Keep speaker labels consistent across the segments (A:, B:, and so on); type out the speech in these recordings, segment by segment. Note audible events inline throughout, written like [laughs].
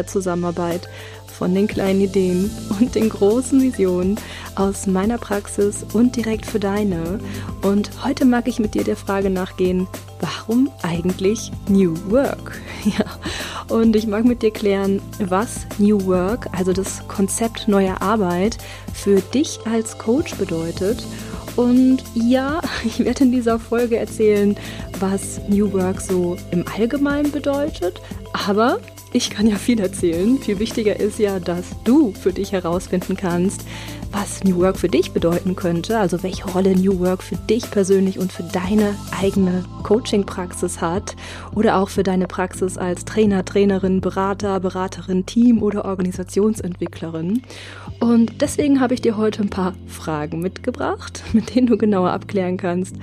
A: der Zusammenarbeit, von den kleinen Ideen und den großen Visionen aus meiner Praxis und direkt für deine. Und heute mag ich mit dir der Frage nachgehen, warum eigentlich New Work? [laughs] Ja, und ich mag mit dir klären, was New Work, also das Konzept neuer Arbeit, für dich als Coach bedeutet. Und ja, [laughs] ich werde in dieser Folge erzählen, was New Work so im Allgemeinen bedeutet, aber ich kann ja viel erzählen. Viel wichtiger ist ja, dass du für dich herausfinden kannst, was New Work für dich bedeuten könnte, also welche Rolle New Work für dich persönlich und für deine eigene Coaching-Praxis hat oder auch für deine Praxis als Trainer, Trainerin, Berater, Beraterin, Team oder Organisationsentwicklerin. Und deswegen habe ich dir heute ein paar Fragen mitgebracht, mit denen du genauer abklären kannst,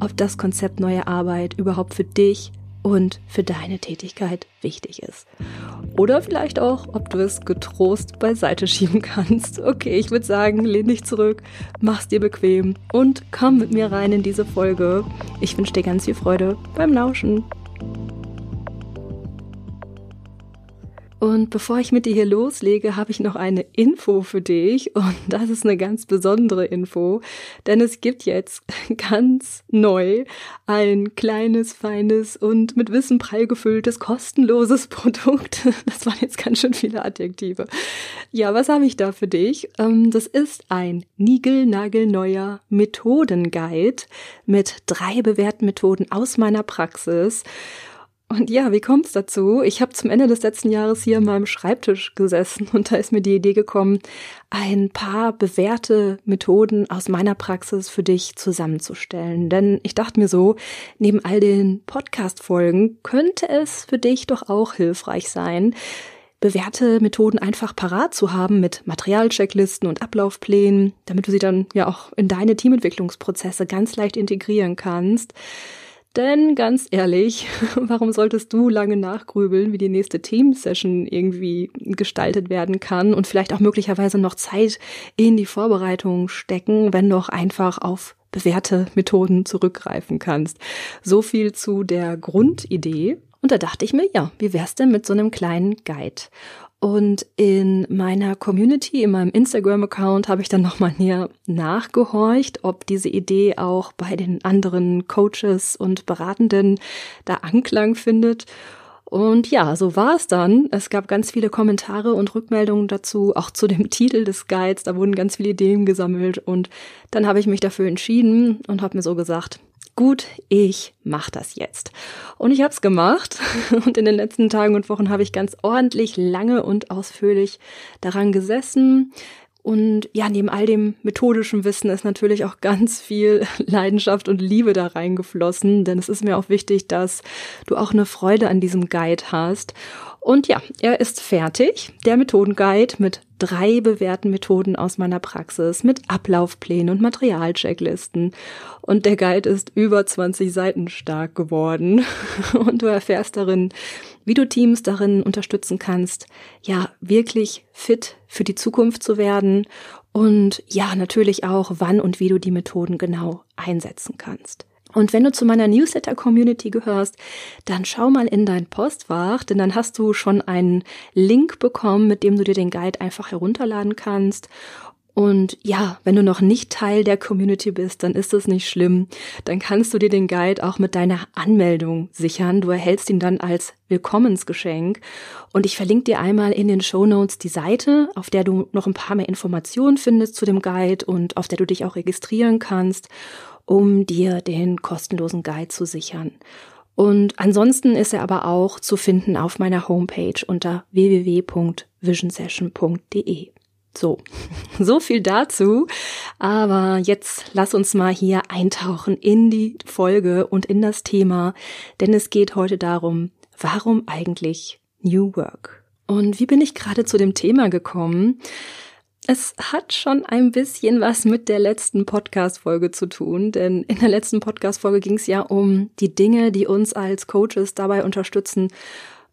A: ob das Konzept neue Arbeit überhaupt für dich und für deine Tätigkeit wichtig ist. Oder vielleicht auch, ob du es getrost beiseite schieben [laughs] kannst. Okay, ich würde sagen, lehn dich zurück, mach's dir bequem und komm mit mir rein in diese Folge. Ich wünsche dir ganz viel Freude beim Lauschen. Und bevor ich mit dir hier loslege, habe ich noch eine Info für dich. Und [laughs] das ist eine ganz besondere Info, denn es gibt jetzt [laughs] ganz neu ein kleines, feines und mit Wissen prall gefülltes, kostenloses [laughs] Produkt. Das waren jetzt ganz schön viele Adjektive. Ja, was habe ich da für dich? Ähm, das ist ein niegelnagelneuer Methodenguide mit drei bewährten Methoden aus meiner Praxis. Und ja, wie kommt es dazu? Ich habe zum Ende des letzten Jahres hier an meinem Schreibtisch gesessen und da ist mir die Idee gekommen, ein paar bewährte Methoden aus meiner Praxis für dich zusammenzustellen. Denn ich dachte mir so, neben all den Podcast-Folgen könnte es für dich doch auch hilfreich sein, bewährte Methoden einfach parat zu haben mit Materialchecklisten und Ablaufplänen, damit du sie dann ja auch in deine Teamentwicklungsprozesse ganz leicht integrieren kannst. Denn ganz ehrlich, [laughs] warum solltest du lange nachgrübeln, wie die nächste Team-Session irgendwie gestaltet werden kann und vielleicht auch möglicherweise noch Zeit in die Vorbereitung stecken, wenn du auch einfach auf bewährte Methoden zurückgreifen kannst. So viel zu der Grundidee. Und da dachte ich mir, ja, wie wär's denn mit so einem kleinen Guide? Und in meiner Community, in meinem Instagram-Account habe ich dann nochmal näher nachgehorcht, ob diese Idee auch bei den anderen Coaches und Beratenden da Anklang findet. Und ja, so war es dann. Es gab ganz viele Kommentare und Rückmeldungen dazu, auch zu dem [laughs] Titel des Guides. Da wurden ganz viele Ideen gesammelt und dann habe ich mich dafür entschieden und habe mir so gesagt, gut, ich mach das jetzt. Und ich habe es gemacht [laughs] und in den letzten Tagen und Wochen habe ich ganz ordentlich lange und ausführlich daran gesessen. Und ja, neben all dem methodischen Wissen ist natürlich auch ganz viel [laughs] Leidenschaft und Liebe da reingeflossen, denn es ist mir auch wichtig, dass du auch eine Freude an diesem Guide hast. Und ja, er ist fertig, der Methodenguide mit drei bewährten Methoden aus meiner Praxis, mit Ablaufplänen und Materialchecklisten. Und der Guide ist über 20 Seiten stark geworden. [laughs] Und du erfährst darin, wie du Teams darin unterstützen kannst, ja, wirklich fit für die Zukunft zu werden und ja, natürlich auch, wann und wie du die Methoden genau einsetzen kannst. Und wenn du zu meiner Newsletter-Community gehörst, dann schau mal in dein Postfach, denn dann hast du schon einen Link bekommen, mit dem du dir den Guide einfach herunterladen kannst. Und ja, wenn du noch nicht Teil der Community bist, dann ist das nicht schlimm. Dann kannst du dir den Guide auch mit deiner Anmeldung sichern. Du erhältst ihn dann als Willkommensgeschenk. Und ich verlinke dir einmal in den Show Notes die Seite, auf der du noch ein paar mehr Informationen findest zu dem Guide und auf der du dich auch registrieren kannst um dir den kostenlosen Guide zu sichern. Und ansonsten ist er aber auch zu finden auf meiner Homepage unter www.visionsession.de. So, [laughs] so viel dazu. Aber jetzt lass uns mal hier eintauchen in die Folge und in das Thema, denn es geht heute darum, warum eigentlich New Work? Und wie bin ich gerade zu dem Thema gekommen? Es hat schon ein bisschen was mit der letzten Podcast-Folge zu tun, denn in der letzten Podcast-Folge ging es ja um die Dinge, die uns als Coaches dabei unterstützen,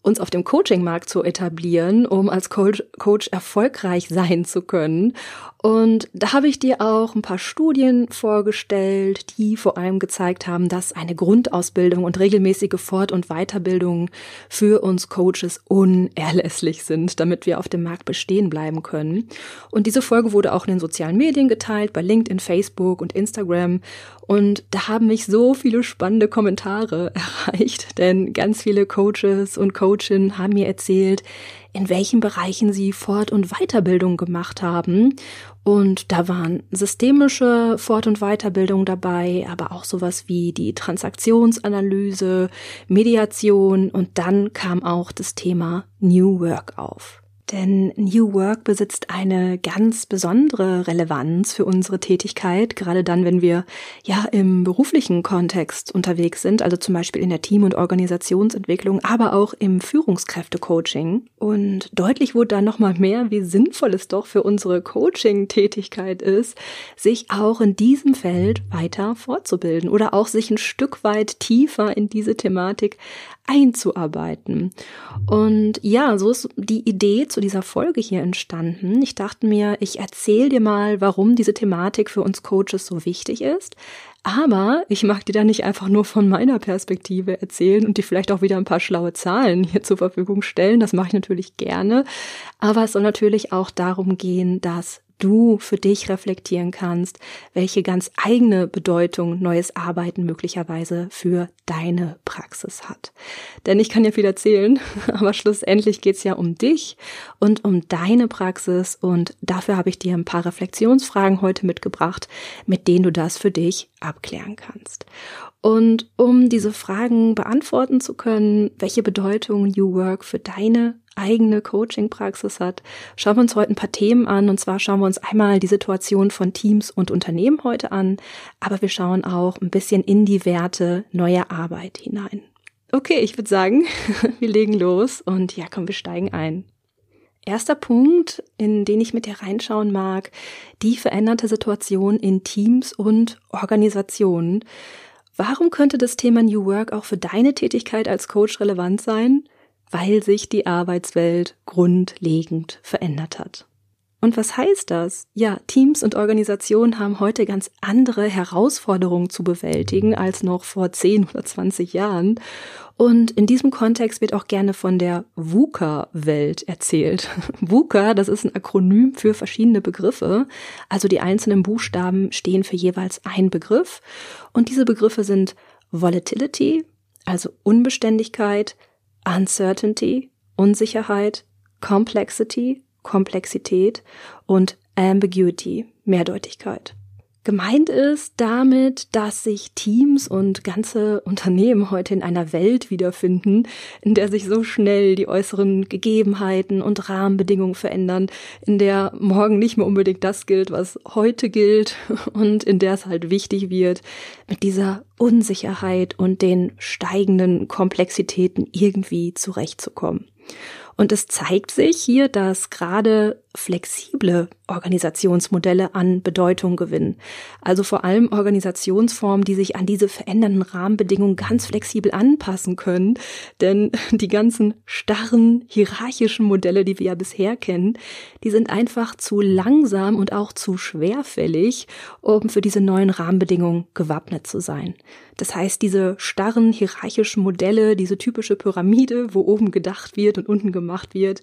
A: uns auf dem Coaching-Markt zu etablieren, um als Coach, Coach erfolgreich sein zu können. Und da habe ich dir auch ein paar Studien vorgestellt, die vor allem gezeigt haben, dass eine Grundausbildung und regelmäßige Fort- und Weiterbildung für uns Coaches unerlässlich sind, damit wir auf dem Markt bestehen bleiben können. Und diese Folge wurde auch in den sozialen Medien geteilt, bei LinkedIn, Facebook und Instagram. Und da haben mich so viele spannende Kommentare [laughs] erreicht, denn ganz viele Coaches und Coachinnen haben mir erzählt, in welchen Bereichen sie Fort- und Weiterbildung gemacht haben. Und da waren systemische Fort- und Weiterbildung dabei, aber auch sowas wie die Transaktionsanalyse, Mediation und dann kam auch das Thema New Work auf. Denn New Work besitzt eine ganz besondere Relevanz für unsere Tätigkeit, gerade dann, wenn wir ja im beruflichen Kontext unterwegs sind, also zum Beispiel in der Team- und Organisationsentwicklung, aber auch im Führungskräftecoaching. Und deutlich wurde da nochmal mehr, wie sinnvoll es doch für unsere Coaching-Tätigkeit ist, sich auch in diesem Feld weiter fortzubilden oder auch sich ein Stück weit tiefer in diese Thematik einzuarbeiten. Und ja, so ist die Idee zu dieser Folge hier entstanden. Ich dachte mir, ich erzähle dir mal, warum diese Thematik für uns Coaches so wichtig ist. Aber ich mag dir da nicht einfach nur von meiner Perspektive erzählen und dir vielleicht auch wieder ein paar schlaue Zahlen hier zur Verfügung stellen. Das mache ich natürlich gerne. Aber es soll natürlich auch darum gehen, dass du für dich reflektieren kannst, welche ganz eigene Bedeutung neues Arbeiten möglicherweise für deine Praxis hat. Denn ich kann ja viel erzählen, [laughs] aber schlussendlich geht's ja um dich und um deine Praxis und dafür habe ich dir ein paar Reflexionsfragen heute mitgebracht, mit denen du das für dich abklären kannst. Und um diese Fragen beantworten zu können, welche Bedeutung New Work für deine eigene Coaching-Praxis hat, schauen wir uns heute ein paar Themen an. Und zwar schauen wir uns einmal die Situation von Teams und Unternehmen heute an, aber wir schauen auch ein bisschen in die Werte neuer Arbeit hinein. Okay, ich würde sagen, [laughs] wir legen los und ja, komm, wir steigen ein. Erster Punkt, in den ich mit dir reinschauen mag, die veränderte Situation in Teams und Organisationen. Warum könnte das Thema New Work auch für deine Tätigkeit als Coach relevant sein? Weil sich die Arbeitswelt grundlegend verändert hat. Und was heißt das? Ja, Teams und Organisationen haben heute ganz andere Herausforderungen zu bewältigen als noch vor 10 oder 20 Jahren. Und in diesem Kontext wird auch gerne von der VUCA-Welt erzählt. [laughs] VUCA, das ist ein Akronym für verschiedene Begriffe. Also die einzelnen Buchstaben stehen für jeweils einen Begriff. Und diese Begriffe sind Volatility, also Unbeständigkeit, Uncertainty, Unsicherheit, Complexity, Komplexität und Ambiguity, Mehrdeutigkeit. Gemeint ist damit, dass sich Teams und ganze Unternehmen heute in einer Welt wiederfinden, in der sich so schnell die äußeren Gegebenheiten und Rahmenbedingungen verändern, in der morgen nicht mehr unbedingt das gilt, was heute gilt [laughs] und in der es halt wichtig wird, mit dieser Unsicherheit und den steigenden Komplexitäten irgendwie zurechtzukommen. Und es zeigt sich hier, dass gerade flexible Organisationsmodelle an Bedeutung gewinnen. Also vor allem Organisationsformen, die sich an diese verändernden Rahmenbedingungen ganz flexibel anpassen können. Denn die ganzen starren, hierarchischen Modelle, die wir ja bisher kennen, die sind einfach zu langsam und auch zu schwerfällig, um für diese neuen Rahmenbedingungen gewappnet zu sein. Das heißt, diese starren, hierarchischen Modelle, diese typische Pyramide, wo oben gedacht wird und unten gemacht wird,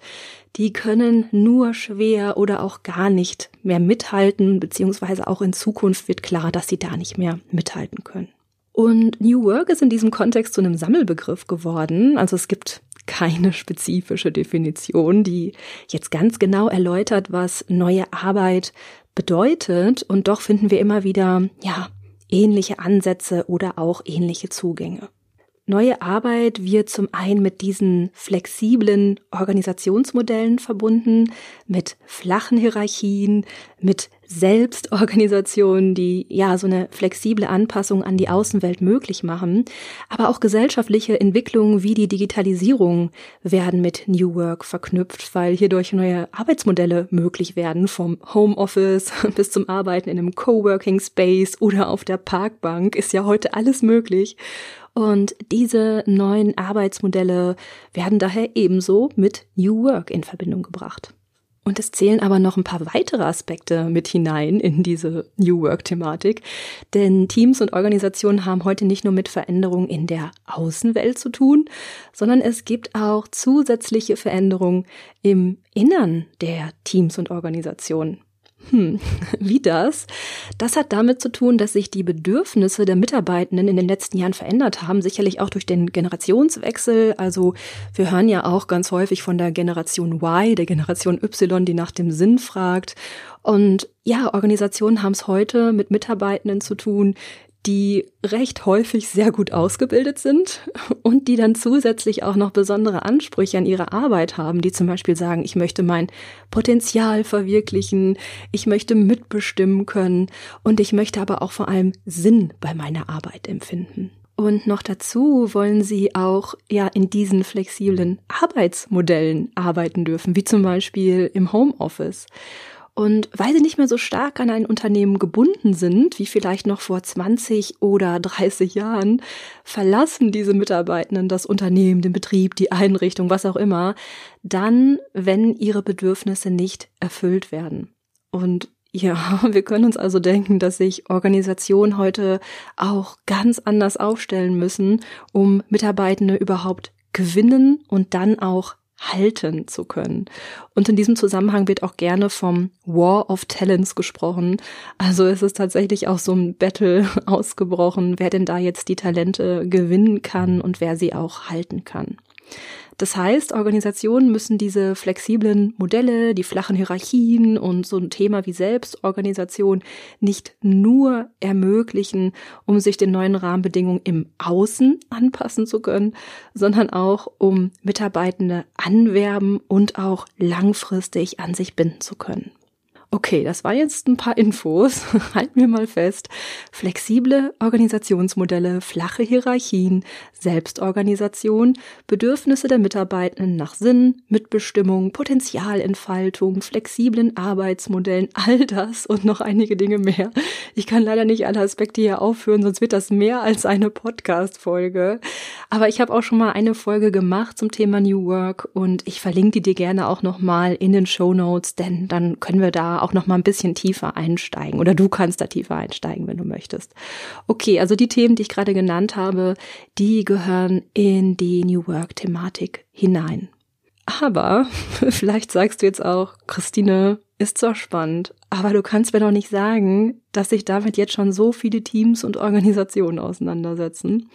A: die können nur schwer oder auch gar nicht mehr mithalten, beziehungsweise auch in Zukunft wird klar, dass sie da nicht mehr mithalten können. Und New Work ist in diesem Kontext zu einem Sammelbegriff geworden. Also es gibt keine spezifische Definition, die jetzt ganz genau erläutert, was neue Arbeit bedeutet. Und doch finden wir immer wieder, ja, ähnliche Ansätze oder auch ähnliche Zugänge. Neue Arbeit wird zum einen mit diesen flexiblen Organisationsmodellen verbunden, mit flachen Hierarchien, mit Selbstorganisationen, die ja so eine flexible Anpassung an die Außenwelt möglich machen, aber auch gesellschaftliche Entwicklungen wie die Digitalisierung werden mit New Work verknüpft, weil hierdurch neue Arbeitsmodelle möglich werden, vom Homeoffice [laughs] bis zum Arbeiten in einem Coworking Space oder auf der Parkbank ist ja heute alles möglich. Und diese neuen Arbeitsmodelle werden daher ebenso mit New Work in Verbindung gebracht. Und es zählen aber noch ein paar weitere Aspekte mit hinein in diese New Work-Thematik. Denn Teams und Organisationen haben heute nicht nur mit Veränderungen in der Außenwelt zu tun, sondern es gibt auch zusätzliche Veränderungen im Innern der Teams und Organisationen. Hm, [laughs] wie das? Das hat damit zu tun, dass sich die Bedürfnisse der Mitarbeitenden in den letzten Jahren verändert haben, sicherlich auch durch den Generationswechsel. Also wir hören ja auch ganz häufig von der Generation Y, der Generation Y, die nach dem Sinn fragt. Und ja, Organisationen haben es heute mit Mitarbeitenden zu tun, die recht häufig sehr gut ausgebildet sind und die dann zusätzlich auch noch besondere Ansprüche an ihre Arbeit haben, die zum Beispiel sagen, ich möchte mein Potenzial verwirklichen, ich möchte mitbestimmen können und ich möchte aber auch vor allem Sinn bei meiner Arbeit empfinden. Und noch dazu wollen sie auch ja in diesen flexiblen Arbeitsmodellen arbeiten dürfen, wie zum Beispiel im Homeoffice. Und weil sie nicht mehr so stark an ein Unternehmen gebunden sind, wie vielleicht noch vor 20 oder 30 Jahren, verlassen diese Mitarbeitenden das Unternehmen, den Betrieb, die Einrichtung, was auch immer, dann, wenn ihre Bedürfnisse nicht erfüllt werden. Und ja, [laughs] wir können uns also denken, dass sich Organisationen heute auch ganz anders aufstellen müssen, um Mitarbeitende überhaupt gewinnen und dann auch halten zu können. Und in diesem Zusammenhang wird auch gerne vom War of Talents gesprochen. Also es ist tatsächlich auch so ein Battle [laughs] ausgebrochen, wer denn da jetzt die Talente gewinnen kann und wer sie auch halten kann. Das heißt, Organisationen müssen diese flexiblen Modelle, die flachen Hierarchien und so ein Thema wie Selbstorganisation nicht nur ermöglichen, um sich den neuen Rahmenbedingungen im Außen anpassen zu können, sondern auch um Mitarbeitende anwerben und auch langfristig an sich binden zu können. Okay, das war jetzt ein paar Infos. [laughs] Halten wir mal fest. Flexible Organisationsmodelle, flache Hierarchien, Selbstorganisation, Bedürfnisse der Mitarbeitenden nach Sinn, Mitbestimmung, Potenzialentfaltung, flexiblen Arbeitsmodellen, [laughs] all das und noch einige Dinge mehr. Ich kann leider nicht alle Aspekte hier aufführen, sonst wird das mehr als eine Podcast-Folge. Aber ich habe auch schon mal eine Folge gemacht zum Thema New Work und ich verlinke die dir gerne auch nochmal in den Show Notes, denn dann können wir da auch noch mal ein bisschen tiefer einsteigen oder du kannst da tiefer einsteigen, wenn du möchtest. Okay, also die Themen, die ich gerade genannt habe, die gehören in die New Work Thematik hinein. Aber [laughs] vielleicht sagst du jetzt auch, Christine, ist zwar spannend, aber du kannst mir doch nicht sagen, dass sich damit jetzt schon so viele Teams und Organisationen auseinandersetzen.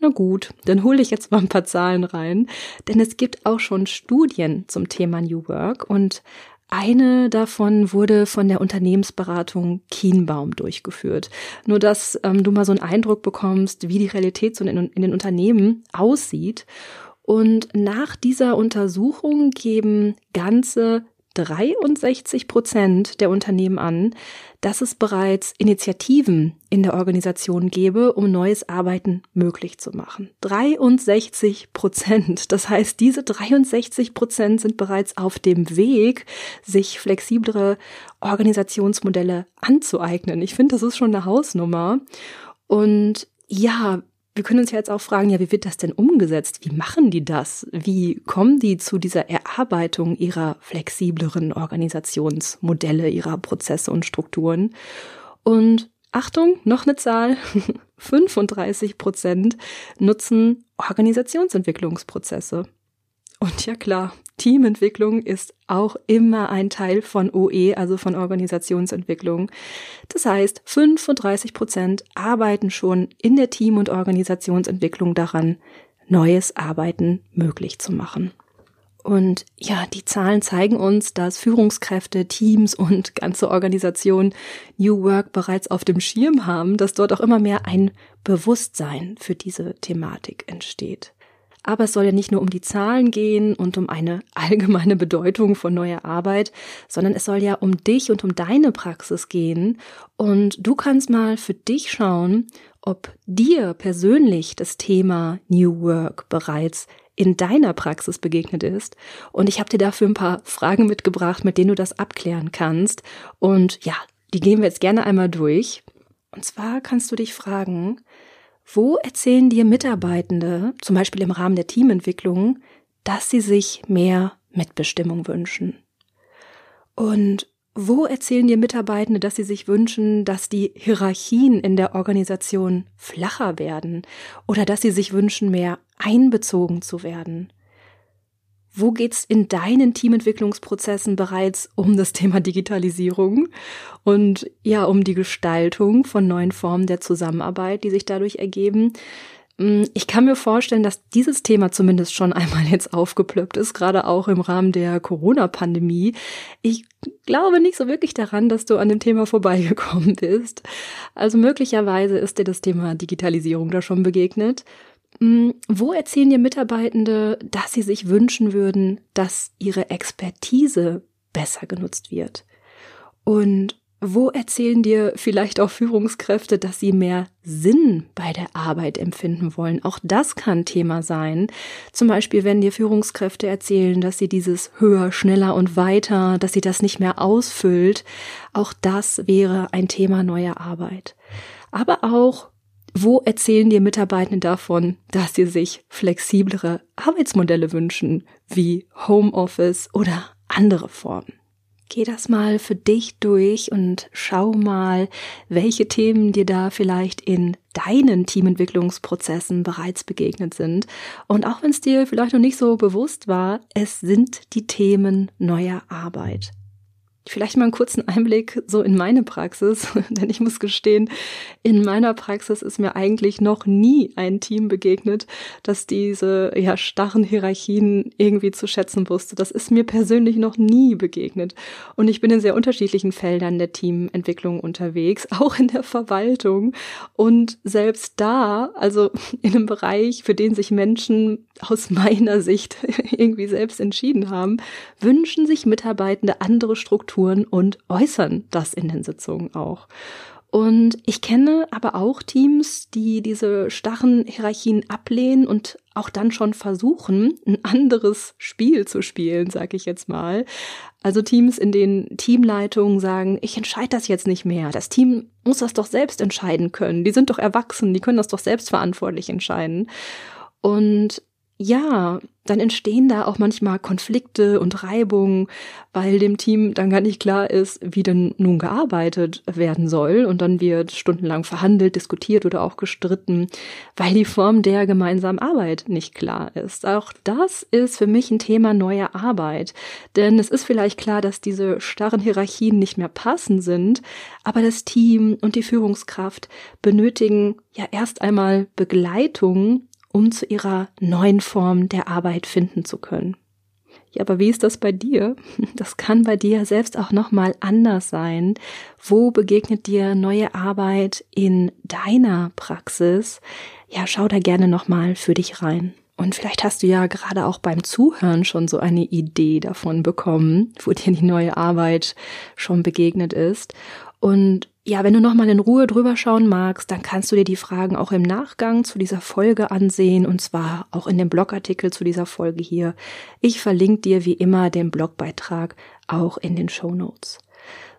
A: Na gut, dann hole ich jetzt mal ein paar Zahlen rein, denn es gibt auch schon Studien zum Thema New Work und eine davon wurde von der Unternehmensberatung Kienbaum durchgeführt. Nur dass ähm, du mal so einen Eindruck bekommst, wie die Realität so in, in den Unternehmen aussieht. Und nach dieser Untersuchung geben ganze 63 Prozent der Unternehmen an, dass es bereits Initiativen in der Organisation gäbe, um neues Arbeiten möglich zu machen. 63 Prozent. Das heißt, diese 63 Prozent sind bereits auf dem Weg, sich flexiblere Organisationsmodelle anzueignen. Ich finde, das ist schon eine Hausnummer. Und ja, wir können uns ja jetzt auch fragen, ja, wie wird das denn umgesetzt? Wie machen die das? Wie kommen die zu dieser Erarbeitung ihrer flexibleren Organisationsmodelle, ihrer Prozesse und Strukturen? Und Achtung, noch eine Zahl. [laughs] 35 Prozent nutzen Organisationsentwicklungsprozesse. Und ja klar, Teamentwicklung ist auch immer ein Teil von OE, also von Organisationsentwicklung. Das heißt, 35 Prozent arbeiten schon in der Team- und Organisationsentwicklung daran, neues Arbeiten möglich zu machen. Und ja, die Zahlen zeigen uns, dass Führungskräfte, Teams und ganze Organisationen New Work bereits auf dem Schirm haben, dass dort auch immer mehr ein Bewusstsein für diese Thematik entsteht. Aber es soll ja nicht nur um die Zahlen gehen und um eine [laughs] allgemeine Bedeutung von neuer Arbeit, sondern es soll ja um dich und um deine Praxis gehen. Und du kannst mal für dich schauen, ob dir persönlich das Thema New Work bereits in deiner Praxis begegnet ist. Und ich habe dir dafür ein paar Fragen mitgebracht, mit denen du das abklären kannst. Und ja, die gehen wir jetzt gerne einmal durch. Und zwar kannst du dich fragen, wo erzählen dir Mitarbeitende, zum Beispiel im Rahmen der Teamentwicklung, dass sie sich mehr Mitbestimmung wünschen? Und wo erzählen dir Mitarbeitende, dass sie sich wünschen, dass die Hierarchien in der Organisation flacher werden oder dass sie sich wünschen, mehr einbezogen zu werden? Wo geht's in deinen Teamentwicklungsprozessen bereits um das Thema Digitalisierung und ja, um die Gestaltung von neuen Formen der Zusammenarbeit, die sich dadurch ergeben? Hm, ich kann mir vorstellen, dass dieses Thema zumindest schon einmal jetzt aufgeplöppt ist, gerade auch im Rahmen der Corona-Pandemie. Ich glaube nicht so wirklich daran, dass du an dem Thema vorbeigekommen bist. Also möglicherweise ist dir das Thema Digitalisierung da schon begegnet. Mm, wo erzählen dir Mitarbeitende, dass sie sich wünschen würden, dass ihre Expertise besser genutzt wird? Und wo erzählen dir vielleicht auch Führungskräfte, dass sie mehr Sinn bei der Arbeit empfinden wollen? Auch das kann Thema sein. Zum Beispiel, wenn dir Führungskräfte erzählen, dass sie dieses höher, schneller und weiter, dass sie das nicht mehr ausfüllt. Auch das wäre ein Thema neuer Arbeit. Aber auch wo erzählen dir Mitarbeitende davon, dass sie sich flexiblere Arbeitsmodelle wünschen, wie Homeoffice oder andere Formen? Geh das mal für dich durch und schau mal, welche Themen dir da vielleicht in deinen Teamentwicklungsprozessen bereits begegnet sind. Und auch wenn es dir vielleicht noch nicht so bewusst war, es sind die Themen neuer Arbeit. Vielleicht mal einen kurzen Einblick so in meine Praxis, [laughs] denn ich muss gestehen, in meiner Praxis ist mir eigentlich noch nie ein Team begegnet, das diese ja starren Hierarchien irgendwie zu schätzen wusste. Das ist mir persönlich noch nie begegnet und ich bin in sehr unterschiedlichen Feldern der Teamentwicklung unterwegs, [laughs] auch in der Verwaltung und selbst da, also [laughs] in einem Bereich, für den sich Menschen aus meiner Sicht irgendwie selbst entschieden haben, wünschen sich Mitarbeitende andere Strukturen und äußern das in den Sitzungen auch. Und ich kenne aber auch Teams, die diese starren Hierarchien ablehnen und auch dann schon versuchen, ein anderes Spiel zu spielen, sage ich jetzt mal. Also Teams, in denen Teamleitungen sagen, ich entscheide das jetzt nicht mehr. Das Team muss das doch selbst entscheiden können. Die sind doch erwachsen, die können das doch selbstverantwortlich entscheiden. Und ja, dann entstehen da auch manchmal Konflikte und Reibungen, weil dem Team dann gar nicht klar ist, wie denn nun gearbeitet werden soll. Und dann wird stundenlang verhandelt, diskutiert oder auch gestritten, weil die Form der gemeinsamen Arbeit nicht klar ist. Auch das ist für mich ein Thema neuer Arbeit. Denn es ist vielleicht klar, dass diese starren Hierarchien nicht mehr passend sind, aber das Team und die Führungskraft benötigen ja erst einmal Begleitung um zu ihrer neuen Form der Arbeit finden zu können. Ja, aber wie ist das bei dir? [laughs] Das kann bei dir selbst auch nochmal anders sein. Wo begegnet dir neue Arbeit in deiner Praxis? Ja, schau da gerne nochmal für dich rein. Und vielleicht hast du ja gerade auch beim Zuhören schon so eine Idee davon bekommen, wo dir die neue Arbeit schon begegnet ist. Und ja, wenn du nochmal in Ruhe drüber schauen magst, dann kannst du dir die Fragen auch im Nachgang zu dieser Folge ansehen und zwar auch in dem Blogartikel zu dieser Folge hier. Ich verlinke dir wie immer den Blogbeitrag auch in den Show Notes.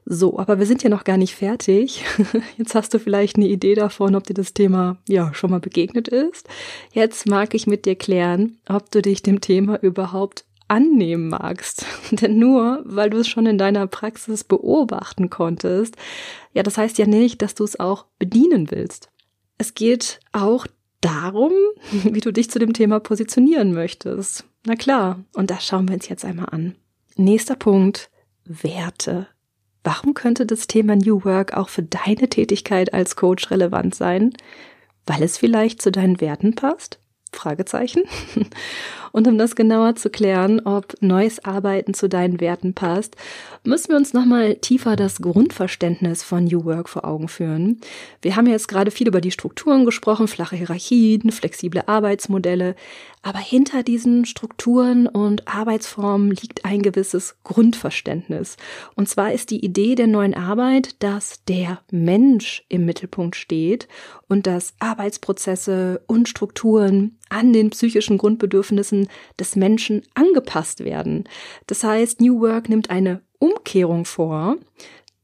A: So, aber wir sind ja noch gar nicht fertig. [laughs] Jetzt hast du vielleicht eine Idee davon, ob dir das Thema ja schon mal begegnet ist. Jetzt mag ich mit dir klären, ob du dich dem Thema überhaupt annehmen magst. [laughs] Denn nur weil du es schon in deiner Praxis beobachten konntest, ja, das heißt ja nicht, dass du es auch bedienen willst. Es geht auch darum, [laughs] wie du dich zu dem Thema positionieren möchtest. Na klar, und das schauen wir uns jetzt einmal an. Nächster Punkt, Werte. Warum könnte das Thema New Work auch für deine Tätigkeit als Coach relevant sein? Weil es vielleicht zu deinen Werten passt? Fragezeichen. [laughs] Und um das genauer zu klären, ob neues Arbeiten zu deinen Werten passt, müssen wir uns nochmal tiefer das Grundverständnis von New Work vor Augen führen. Wir haben jetzt gerade viel über die Strukturen gesprochen, flache Hierarchien, flexible Arbeitsmodelle. Aber hinter diesen Strukturen und Arbeitsformen liegt ein gewisses Grundverständnis. Und zwar ist die Idee der neuen Arbeit, dass der Mensch im Mittelpunkt steht und dass Arbeitsprozesse und Strukturen an den psychischen Grundbedürfnissen des Menschen angepasst werden. Das heißt, New Work nimmt eine Umkehrung vor,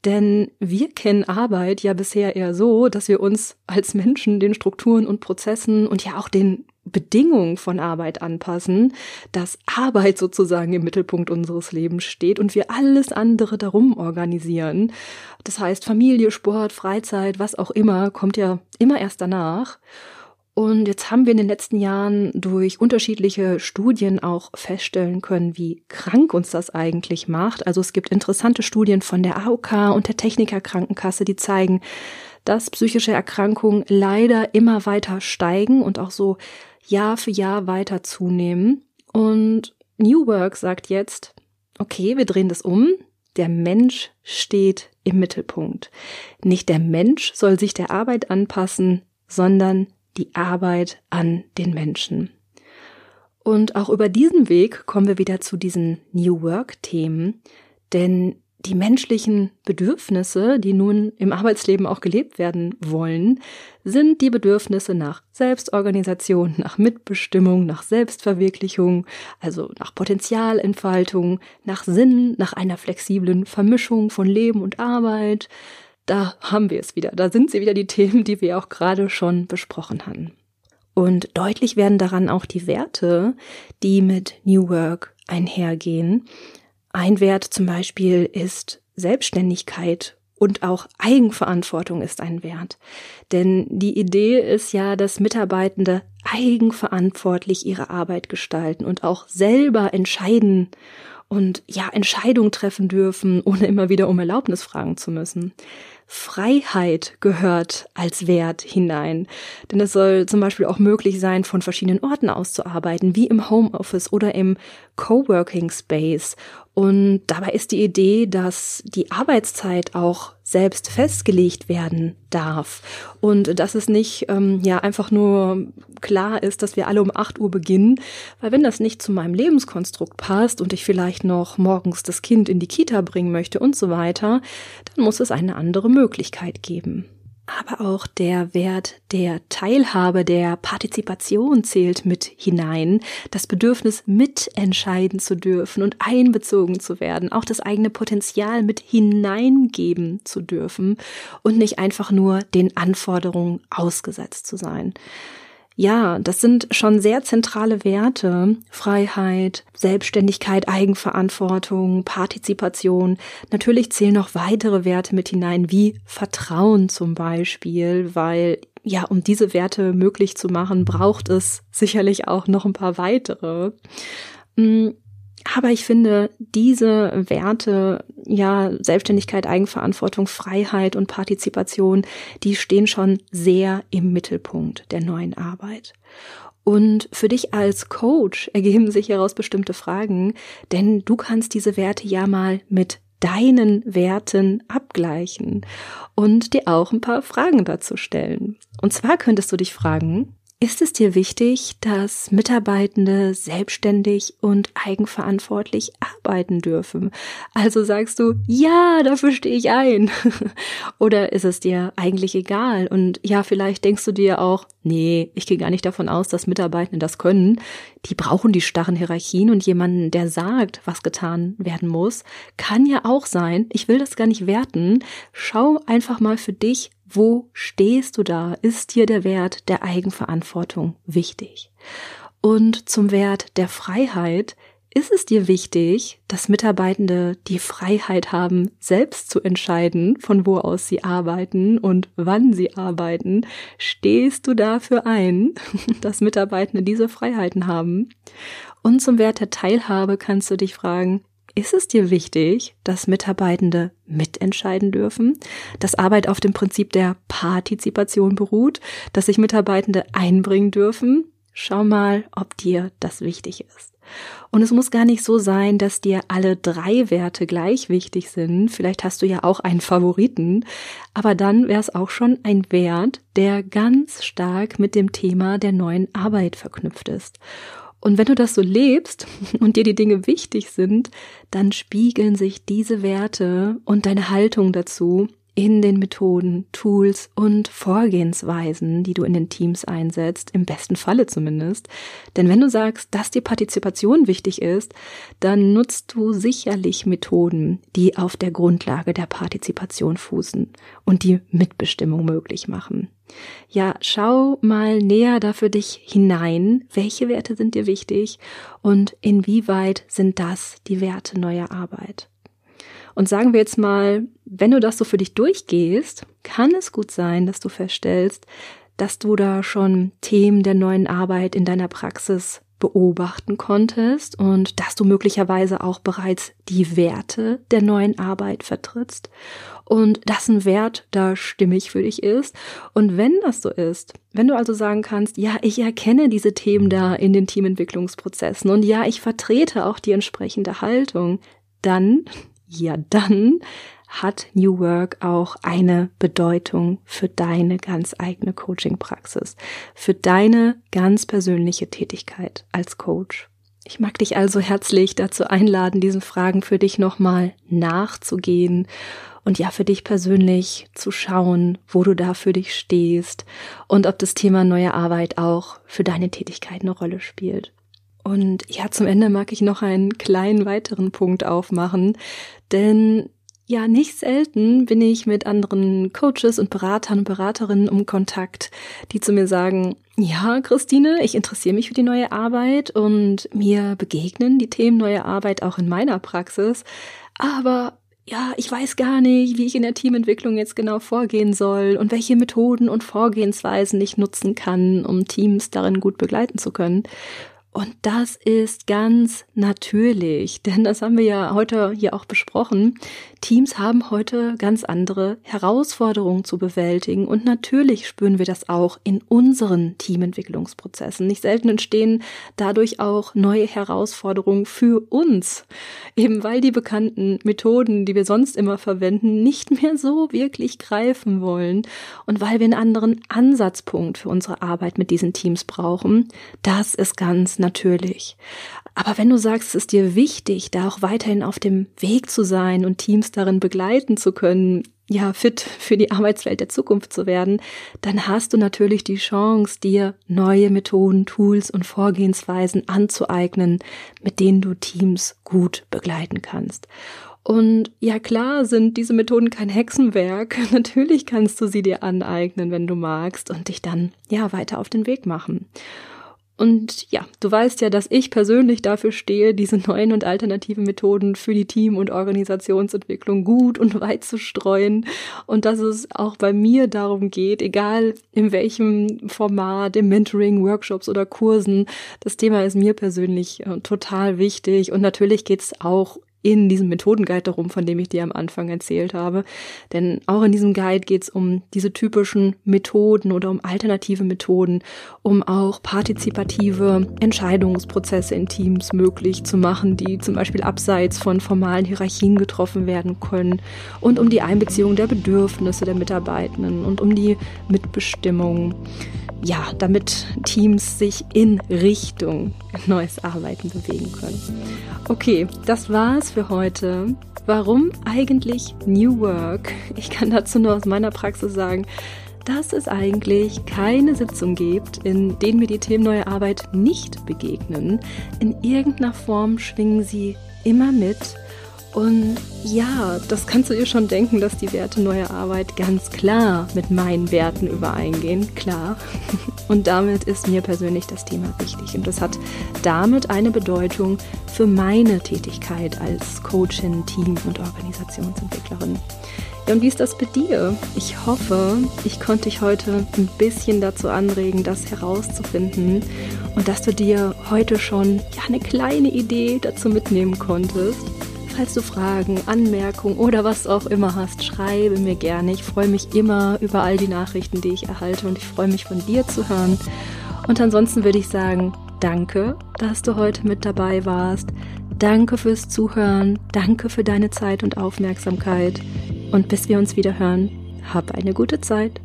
A: denn wir kennen Arbeit ja bisher eher so, dass wir uns als Menschen den Strukturen und Prozessen und ja auch den Bedingungen von Arbeit anpassen, dass Arbeit sozusagen im Mittelpunkt unseres Lebens steht und wir alles andere darum organisieren. Das heißt, Familie, Sport, Freizeit, was auch immer, kommt ja immer erst danach. Und jetzt haben wir in den letzten Jahren durch unterschiedliche Studien auch feststellen können, wie krank uns das eigentlich macht. Also es gibt interessante Studien von der AOK und der Technikerkrankenkasse, die zeigen, dass psychische Erkrankungen leider immer weiter steigen und auch so Jahr für Jahr weiter zunehmen. Und New Work sagt jetzt, okay, wir drehen das um. Der Mensch steht im Mittelpunkt. Nicht der Mensch soll sich der Arbeit anpassen, sondern die Arbeit an den Menschen. Und auch über diesen Weg kommen wir wieder zu diesen New Work-Themen, denn die menschlichen Bedürfnisse, die nun im Arbeitsleben auch gelebt werden wollen, sind die Bedürfnisse nach Selbstorganisation, nach Mitbestimmung, nach Selbstverwirklichung, also nach Potenzialentfaltung, nach Sinn, nach einer flexiblen Vermischung von Leben und Arbeit. Da haben wir es wieder. Da sind sie wieder die Themen, die wir auch gerade schon besprochen hatten. Und deutlich werden daran auch die Werte, die mit New Work einhergehen. Ein Wert zum Beispiel ist Selbstständigkeit und auch Eigenverantwortung ist ein Wert. Denn die Idee ist ja, dass Mitarbeitende eigenverantwortlich ihre Arbeit gestalten und auch selber entscheiden und ja, Entscheidungen treffen dürfen, ohne immer wieder um Erlaubnis fragen zu müssen. Freiheit gehört als Wert hinein. Denn es soll zum Beispiel auch möglich sein, von verschiedenen Orten aus zu arbeiten, wie im Homeoffice oder im Coworking Space. Und dabei ist die Idee, dass die Arbeitszeit auch selbst festgelegt werden darf. Und dass es nicht ähm, ja einfach nur klar ist, dass wir alle um 8 Uhr beginnen. Weil wenn das nicht zu meinem Lebenskonstrukt passt und ich vielleicht noch morgens das Kind in die Kita bringen möchte und so weiter, dann muss es eine andere Möglichkeit geben. Aber auch der Wert der Teilhabe, der Partizipation zählt mit hinein. Das Bedürfnis, mitentscheiden zu dürfen und einbezogen zu werden. Auch das eigene Potenzial mit hineingeben zu dürfen und nicht einfach nur den Anforderungen ausgesetzt zu sein. Ja, das sind schon sehr zentrale Werte. Freiheit, Selbstständigkeit, Eigenverantwortung, Partizipation. Natürlich zählen noch weitere Werte mit hinein, wie Vertrauen zum Beispiel, weil ja, um diese Werte möglich zu machen, braucht es sicherlich auch noch ein paar weitere. Aber ich finde, diese Werte, ja, Selbstständigkeit, Eigenverantwortung, Freiheit und Partizipation, die stehen schon sehr im Mittelpunkt der neuen Arbeit. Und für dich als Coach ergeben sich hieraus bestimmte Fragen, denn du kannst diese Werte ja mal mit deinen Werten abgleichen und dir auch ein paar Fragen dazu stellen. Und zwar könntest du dich fragen, ist es dir wichtig, dass Mitarbeitende selbstständig und eigenverantwortlich arbeiten dürfen? Also sagst du, ja, dafür stehe ich ein. [laughs] Oder ist es dir eigentlich egal? Und ja, vielleicht denkst du dir auch, nee, ich gehe gar nicht davon aus, dass Mitarbeitende das können. Die brauchen die starren Hierarchien und jemanden, der sagt, was getan werden muss, kann ja auch sein. Ich will das gar nicht werten. Schau einfach mal für dich, wo stehst du da? Ist dir der Wert der Eigenverantwortung wichtig? Und zum Wert der Freiheit ist es dir wichtig, dass Mitarbeitende die Freiheit haben, selbst zu entscheiden, von wo aus sie arbeiten und wann sie arbeiten? Stehst du dafür ein, [laughs] dass Mitarbeitende diese Freiheiten haben? Und zum Wert der Teilhabe kannst du dich fragen, ist es dir wichtig, dass Mitarbeitende mitentscheiden dürfen, dass Arbeit auf dem Prinzip der Partizipation beruht, dass sich Mitarbeitende einbringen dürfen? Schau mal, ob dir das wichtig ist. Und es muss gar nicht so sein, dass dir alle drei Werte gleich wichtig sind. Vielleicht hast du ja auch einen Favoriten. Aber dann wäre es auch schon ein Wert, der ganz stark mit dem Thema der neuen Arbeit verknüpft ist. Und wenn du das so lebst [laughs] und dir die Dinge wichtig sind, dann spiegeln sich diese Werte und deine Haltung dazu in den Methoden, Tools und Vorgehensweisen, die du in den Teams einsetzt, im besten Falle zumindest. Denn wenn du sagst, dass die Partizipation wichtig ist, dann nutzt du sicherlich Methoden, die auf der Grundlage der Partizipation fußen und die Mitbestimmung möglich machen. Ja, schau mal näher da für dich hinein, welche Werte sind dir wichtig und inwieweit sind das die Werte neuer Arbeit. Und sagen wir jetzt mal, wenn du das so für dich durchgehst, kann es gut sein, dass du feststellst, dass du da schon Themen der neuen Arbeit in deiner Praxis beobachten konntest und dass du möglicherweise auch bereits die Werte der neuen Arbeit vertrittst und dass ein Wert da stimmig für dich ist. Und wenn das so ist, wenn du also sagen kannst, ja, ich erkenne diese Themen da in den Teamentwicklungsprozessen und ja, ich vertrete auch die entsprechende Haltung, dann ja, dann hat New Work auch eine Bedeutung für deine ganz eigene Coaching-Praxis, für deine ganz persönliche Tätigkeit als Coach. Ich mag dich also herzlich dazu einladen, diesen Fragen für dich nochmal nachzugehen und ja, für dich persönlich zu schauen, wo du da für dich stehst und ob das Thema neue Arbeit auch für deine Tätigkeit eine Rolle spielt. Und ja, zum Ende mag ich noch einen kleinen weiteren Punkt aufmachen, denn ja, nicht selten bin ich mit anderen Coaches und Beratern und Beraterinnen um Kontakt, die zu mir sagen, ja, Christine, ich interessiere mich für die neue Arbeit und mir begegnen die Themen neue Arbeit auch in meiner Praxis, aber ja, ich weiß gar nicht, wie ich in der Teamentwicklung jetzt genau vorgehen soll und welche Methoden und Vorgehensweisen ich nutzen kann, um Teams darin gut begleiten zu können. Und das ist ganz natürlich, [laughs] denn das haben wir ja heute hier auch besprochen. Teams haben heute ganz andere Herausforderungen zu bewältigen und natürlich spüren wir das auch in unseren Teamentwicklungsprozessen. Nicht selten entstehen dadurch auch neue Herausforderungen für uns, eben weil die bekannten Methoden, die wir sonst immer verwenden, nicht mehr so wirklich greifen wollen und weil wir einen anderen Ansatzpunkt für unsere Arbeit mit diesen Teams brauchen. Das ist ganz natürlich. Aber wenn du sagst, es ist dir wichtig, da auch weiterhin auf dem Weg zu sein und Teams darin begleiten zu können, ja, fit für die Arbeitswelt der Zukunft zu werden, dann hast du natürlich die Chance, dir neue Methoden, Tools und Vorgehensweisen anzueignen, mit denen du Teams gut begleiten kannst. Und ja klar sind diese Methoden kein Hexenwerk. [laughs] Natürlich kannst du sie dir aneignen, wenn du magst und dich dann ja weiter auf den Weg machen. Und ja, du weißt ja, dass ich persönlich dafür stehe, diese neuen und alternativen Methoden für die Team- und Organisationsentwicklung gut und weit zu streuen. Und dass es auch bei mir darum geht, egal in welchem Format, im Mentoring, Workshops oder Kursen, das Thema ist mir persönlich äh, total wichtig. Und natürlich geht es auch in diesem Methodenguide darum, von dem ich dir am Anfang erzählt habe. Denn auch in diesem Guide geht es um diese typischen Methoden oder um alternative Methoden, um auch partizipative Entscheidungsprozesse in Teams möglich zu machen, die zum Beispiel abseits von formalen Hierarchien getroffen werden können und um die Einbeziehung der Bedürfnisse der Mitarbeitenden und um die Mitbestimmung ja, damit Teams sich in Richtung neues Arbeiten bewegen können. Okay, das war's für heute. Warum eigentlich New Work? Ich kann dazu nur aus meiner Praxis sagen, dass es eigentlich keine Sitzung gibt, in denen mir die Themen neue Arbeit nicht begegnen. In irgendeiner Form schwingen sie immer mit und ja, das kannst du dir schon denken, dass die Werte neuer Arbeit ganz klar mit meinen Werten übereingehen, klar. [laughs] Und damit ist mir persönlich das Thema wichtig. Und das hat damit eine Bedeutung für meine Tätigkeit als Coachin, Team- und Organisationsentwicklerin. Ja, und wie ist das bei dir? Ich hoffe, ich konnte dich heute ein bisschen dazu anregen, das herauszufinden und dass du dir heute schon ja, eine kleine Idee dazu mitnehmen konntest. Falls du Fragen, Anmerkungen oder was auch immer hast, schreibe mir gerne. Ich freue mich immer über all die Nachrichten, die ich erhalte und ich freue mich von dir zu hören. Und ansonsten würde ich sagen, danke, dass du heute mit dabei warst. Danke fürs Zuhören. Danke für deine Zeit und Aufmerksamkeit. Und bis wir uns wieder hören, hab eine gute Zeit.